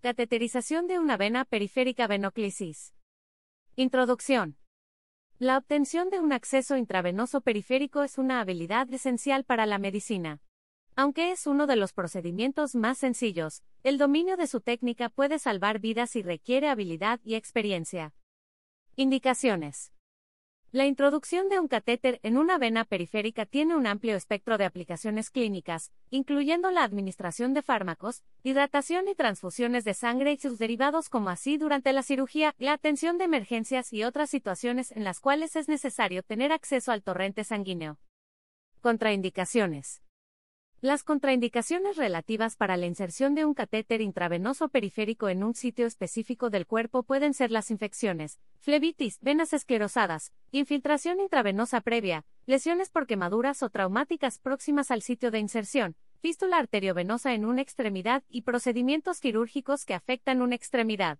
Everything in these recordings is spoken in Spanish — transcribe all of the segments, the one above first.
Cateterización de una vena periférica venoclisis. Introducción. La obtención de un acceso intravenoso periférico es una habilidad esencial para la medicina. Aunque es uno de los procedimientos más sencillos, el dominio de su técnica puede salvar vidas y requiere habilidad y experiencia. Indicaciones. La introducción de un catéter en una vena periférica tiene un amplio espectro de aplicaciones clínicas, incluyendo la administración de fármacos, hidratación y transfusiones de sangre y sus derivados como así durante la cirugía, la atención de emergencias y otras situaciones en las cuales es necesario tener acceso al torrente sanguíneo. Contraindicaciones. Las contraindicaciones relativas para la inserción de un catéter intravenoso periférico en un sitio específico del cuerpo pueden ser las infecciones, flebitis, venas esclerosadas, infiltración intravenosa previa, lesiones por quemaduras o traumáticas próximas al sitio de inserción, fístula arteriovenosa en una extremidad y procedimientos quirúrgicos que afectan una extremidad.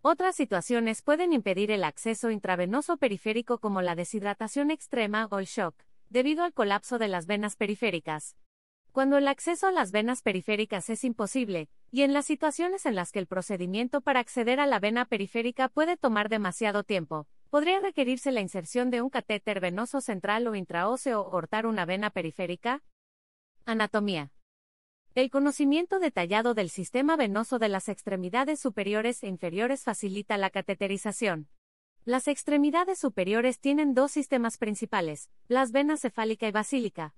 Otras situaciones pueden impedir el acceso intravenoso periférico como la deshidratación extrema o el shock, debido al colapso de las venas periféricas. Cuando el acceso a las venas periféricas es imposible, y en las situaciones en las que el procedimiento para acceder a la vena periférica puede tomar demasiado tiempo, podría requerirse la inserción de un catéter venoso central o intraóseo o cortar una vena periférica. Anatomía. El conocimiento detallado del sistema venoso de las extremidades superiores e inferiores facilita la cateterización. Las extremidades superiores tienen dos sistemas principales, las venas cefálica y basílica,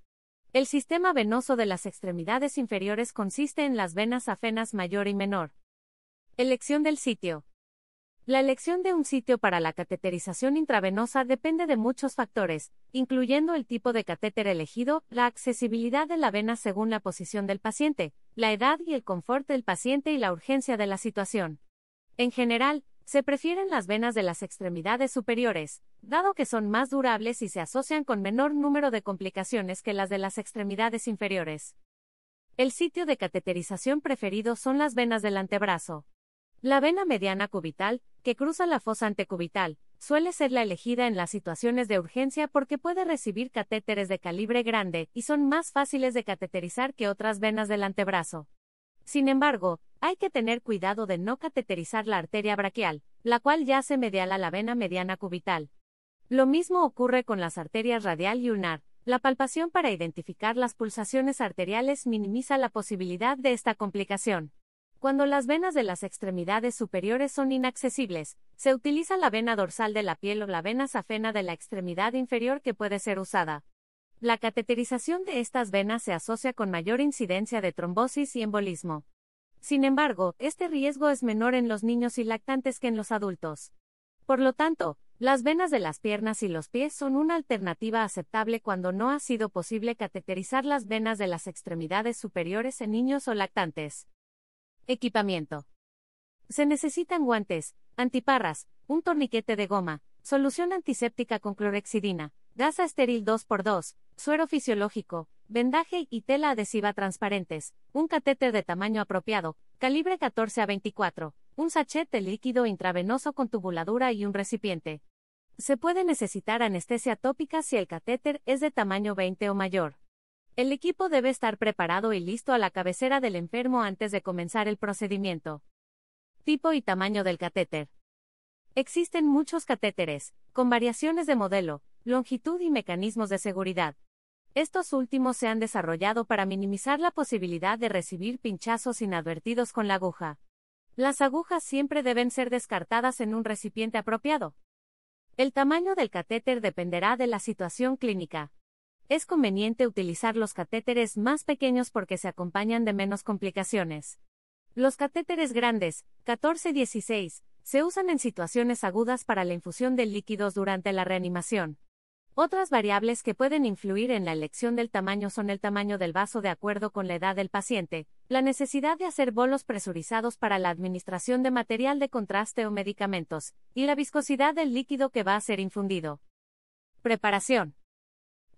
el sistema venoso de las extremidades inferiores consiste en las venas afenas mayor y menor. Elección del sitio. La elección de un sitio para la cateterización intravenosa depende de muchos factores, incluyendo el tipo de catéter elegido, la accesibilidad de la vena según la posición del paciente, la edad y el confort del paciente y la urgencia de la situación. En general, se prefieren las venas de las extremidades superiores, dado que son más durables y se asocian con menor número de complicaciones que las de las extremidades inferiores. El sitio de cateterización preferido son las venas del antebrazo. La vena mediana cubital, que cruza la fosa antecubital, suele ser la elegida en las situaciones de urgencia porque puede recibir catéteres de calibre grande y son más fáciles de cateterizar que otras venas del antebrazo. Sin embargo, hay que tener cuidado de no cateterizar la arteria braquial, la cual yace medial a la vena mediana cubital. Lo mismo ocurre con las arterias radial y ulnar. La palpación para identificar las pulsaciones arteriales minimiza la posibilidad de esta complicación. Cuando las venas de las extremidades superiores son inaccesibles, se utiliza la vena dorsal de la piel o la vena safena de la extremidad inferior que puede ser usada. La cateterización de estas venas se asocia con mayor incidencia de trombosis y embolismo. Sin embargo, este riesgo es menor en los niños y lactantes que en los adultos. Por lo tanto, las venas de las piernas y los pies son una alternativa aceptable cuando no ha sido posible cateterizar las venas de las extremidades superiores en niños o lactantes. Equipamiento. Se necesitan guantes, antiparras, un torniquete de goma, solución antiséptica con clorexidina, gasa estéril 2x2, suero fisiológico, vendaje y tela adhesiva transparentes, un catéter de tamaño apropiado, calibre 14 a 24, un sachet líquido intravenoso con tubuladura y un recipiente. Se puede necesitar anestesia tópica si el catéter es de tamaño 20 o mayor. El equipo debe estar preparado y listo a la cabecera del enfermo antes de comenzar el procedimiento. Tipo y tamaño del catéter. Existen muchos catéteres, con variaciones de modelo, longitud y mecanismos de seguridad. Estos últimos se han desarrollado para minimizar la posibilidad de recibir pinchazos inadvertidos con la aguja. Las agujas siempre deben ser descartadas en un recipiente apropiado. El tamaño del catéter dependerá de la situación clínica. Es conveniente utilizar los catéteres más pequeños porque se acompañan de menos complicaciones. Los catéteres grandes, 14-16, se usan en situaciones agudas para la infusión de líquidos durante la reanimación. Otras variables que pueden influir en la elección del tamaño son el tamaño del vaso de acuerdo con la edad del paciente, la necesidad de hacer bolos presurizados para la administración de material de contraste o medicamentos, y la viscosidad del líquido que va a ser infundido. Preparación.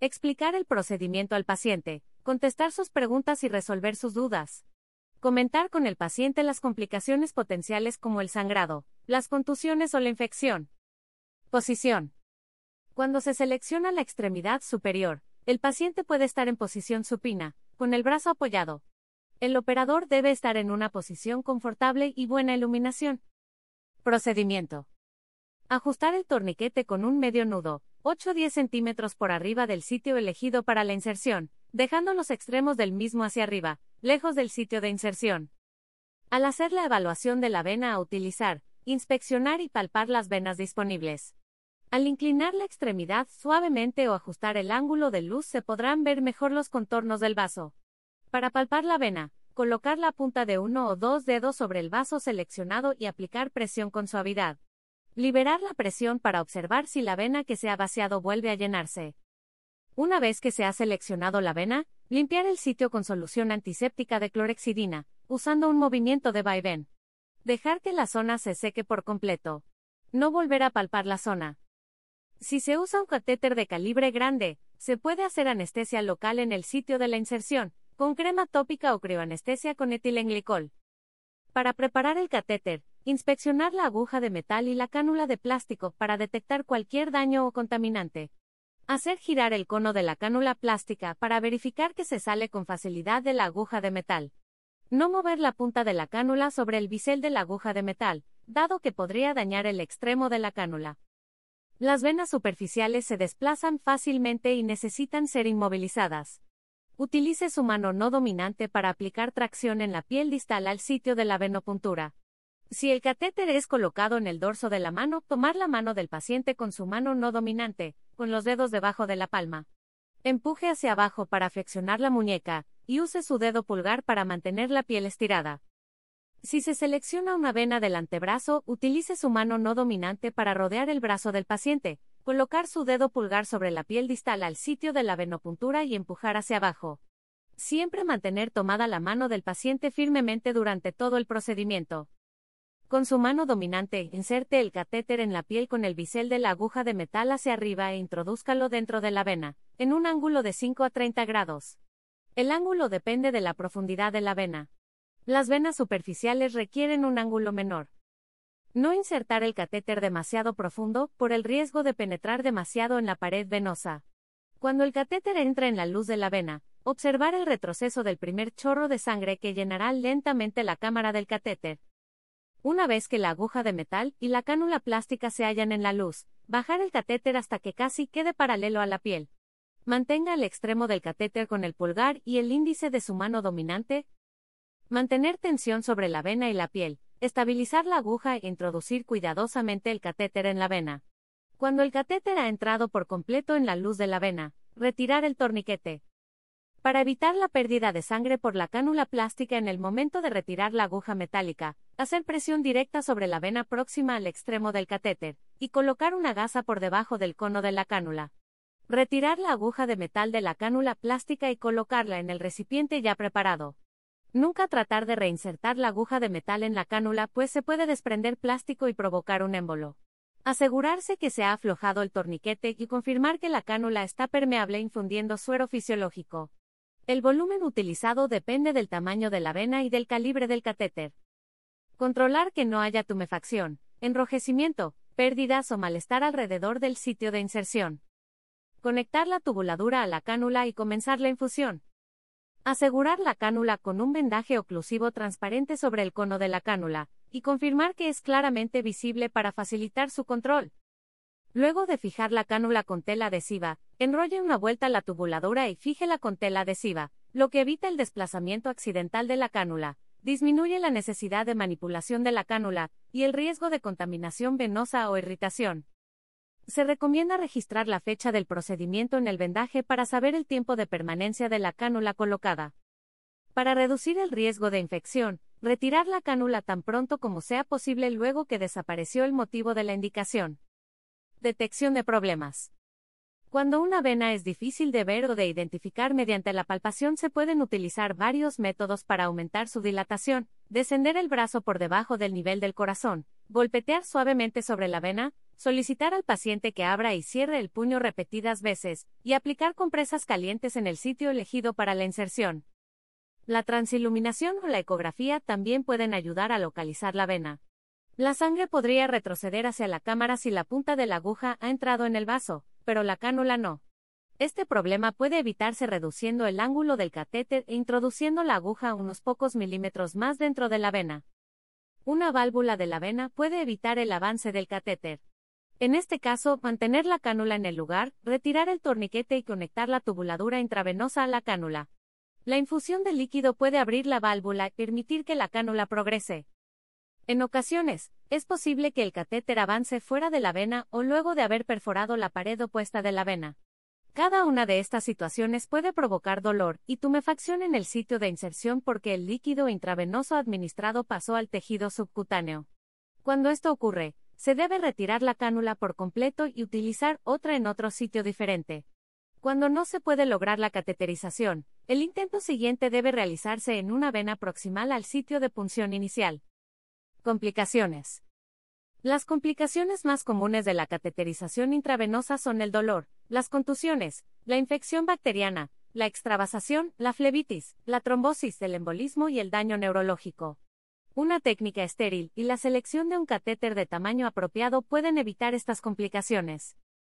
Explicar el procedimiento al paciente, contestar sus preguntas y resolver sus dudas. Comentar con el paciente las complicaciones potenciales como el sangrado, las contusiones o la infección. Posición. Cuando se selecciona la extremidad superior, el paciente puede estar en posición supina, con el brazo apoyado. El operador debe estar en una posición confortable y buena iluminación. Procedimiento. Ajustar el torniquete con un medio nudo, 8-10 centímetros por arriba del sitio elegido para la inserción, dejando los extremos del mismo hacia arriba, lejos del sitio de inserción. Al hacer la evaluación de la vena a utilizar, inspeccionar y palpar las venas disponibles. Al inclinar la extremidad suavemente o ajustar el ángulo de luz se podrán ver mejor los contornos del vaso. Para palpar la vena, colocar la punta de uno o dos dedos sobre el vaso seleccionado y aplicar presión con suavidad. Liberar la presión para observar si la vena que se ha vaciado vuelve a llenarse. Una vez que se ha seleccionado la vena, limpiar el sitio con solución antiséptica de clorexidina, usando un movimiento de vaivén. Dejar que la zona se seque por completo. No volver a palpar la zona. Si se usa un catéter de calibre grande, se puede hacer anestesia local en el sitio de la inserción, con crema tópica o crioanestesia con etilenglicol. Para preparar el catéter, inspeccionar la aguja de metal y la cánula de plástico para detectar cualquier daño o contaminante. Hacer girar el cono de la cánula plástica para verificar que se sale con facilidad de la aguja de metal. No mover la punta de la cánula sobre el bisel de la aguja de metal, dado que podría dañar el extremo de la cánula. Las venas superficiales se desplazan fácilmente y necesitan ser inmovilizadas. Utilice su mano no dominante para aplicar tracción en la piel distal al sitio de la venopuntura. Si el catéter es colocado en el dorso de la mano, tomar la mano del paciente con su mano no dominante, con los dedos debajo de la palma. Empuje hacia abajo para flexionar la muñeca, y use su dedo pulgar para mantener la piel estirada. Si se selecciona una vena del antebrazo, utilice su mano no dominante para rodear el brazo del paciente, Colocar su dedo pulgar sobre la piel distal al sitio de la venopuntura y empujar hacia abajo. Siempre mantener tomada la mano del paciente firmemente durante todo el procedimiento. Con su mano dominante, inserte el catéter en la piel con el bisel de la aguja de metal hacia arriba e introdúzcalo dentro de la vena, en un ángulo de 5 a 30 grados. El ángulo depende de la profundidad de la vena. Las venas superficiales requieren un ángulo menor. No insertar el catéter demasiado profundo, por el riesgo de penetrar demasiado en la pared venosa. Cuando el catéter entra en la luz de la vena, observar el retroceso del primer chorro de sangre que llenará lentamente la cámara del catéter. Una vez que la aguja de metal y la cánula plástica se hallan en la luz, bajar el catéter hasta que casi quede paralelo a la piel. Mantenga el extremo del catéter con el pulgar y el índice de su mano dominante. Mantener tensión sobre la vena y la piel, Estabilizar la aguja e introducir cuidadosamente el catéter en la vena. Cuando el catéter ha entrado por completo en la luz de la vena, retirar el torniquete. Para evitar la pérdida de sangre por la cánula plástica en el momento de retirar la aguja metálica, hacer presión directa sobre la vena próxima al extremo del catéter, y colocar una gasa por debajo del cono de la cánula. Retirar la aguja de metal de la cánula plástica y colocarla en el recipiente ya preparado. Nunca tratar de reinsertar la aguja de metal en la cánula pues se puede desprender plástico y provocar un émbolo. Asegurarse que se ha aflojado el torniquete y confirmar que la cánula está permeable infundiendo suero fisiológico. El volumen utilizado depende del tamaño de la vena y del calibre del catéter. Controlar que no haya tumefacción, enrojecimiento, pérdidas o malestar alrededor del sitio de inserción. Conectar la tubuladura a la cánula y comenzar la infusión. Asegurar la cánula con un vendaje oclusivo transparente sobre el cono de la cánula, y confirmar que es claramente visible para facilitar su control. Luego de fijar la cánula con tela adhesiva, enrolle una vuelta la tubuladura y fíjela con tela adhesiva, lo que evita el desplazamiento accidental de la cánula, disminuye la necesidad de manipulación de la cánula, y el riesgo de contaminación venosa o irritación. Se recomienda registrar la fecha del procedimiento en el vendaje para saber el tiempo de permanencia de la cánula colocada. Para reducir el riesgo de infección, retirar la cánula tan pronto como sea posible luego que desapareció el motivo de la indicación. Detección de problemas. Cuando una vena es difícil de ver o de identificar mediante la palpación se pueden utilizar varios métodos para aumentar su dilatación, descender el brazo por debajo del nivel del corazón, golpetear suavemente sobre la vena, solicitar al paciente que abra y cierre el puño repetidas veces, y aplicar compresas calientes en el sitio elegido para la inserción. La transiluminación o la ecografía también pueden ayudar a localizar la vena. La sangre podría retroceder hacia la cámara si la punta de la aguja ha entrado en el vaso, pero la cánula no. Este problema puede evitarse reduciendo el ángulo del catéter e introduciendo la aguja unos pocos milímetros más dentro de la vena. Una válvula de la vena puede evitar el avance del catéter. En este caso, mantener la cánula en el lugar, retirar el torniquete y conectar la tubuladura intravenosa a la cánula. La infusión de líquido puede abrir la válvula y permitir que la cánula progrese. En ocasiones, es posible que el catéter avance fuera de la vena o luego de haber perforado la pared opuesta de la vena. Cada una de estas situaciones puede provocar dolor y tumefacción en el sitio de inserción porque el líquido intravenoso administrado pasó al tejido subcutáneo. Cuando esto ocurre, se debe retirar la cánula por completo y utilizar otra en otro sitio diferente. Cuando no se puede lograr la cateterización, el intento siguiente debe realizarse en una vena proximal al sitio de punción inicial. Complicaciones. Las complicaciones más comunes de la cateterización intravenosa son el dolor, las contusiones, la infección bacteriana, la extravasación, la flebitis, la trombosis, el embolismo y el daño neurológico. Una técnica estéril y la selección de un catéter de tamaño apropiado pueden evitar estas complicaciones.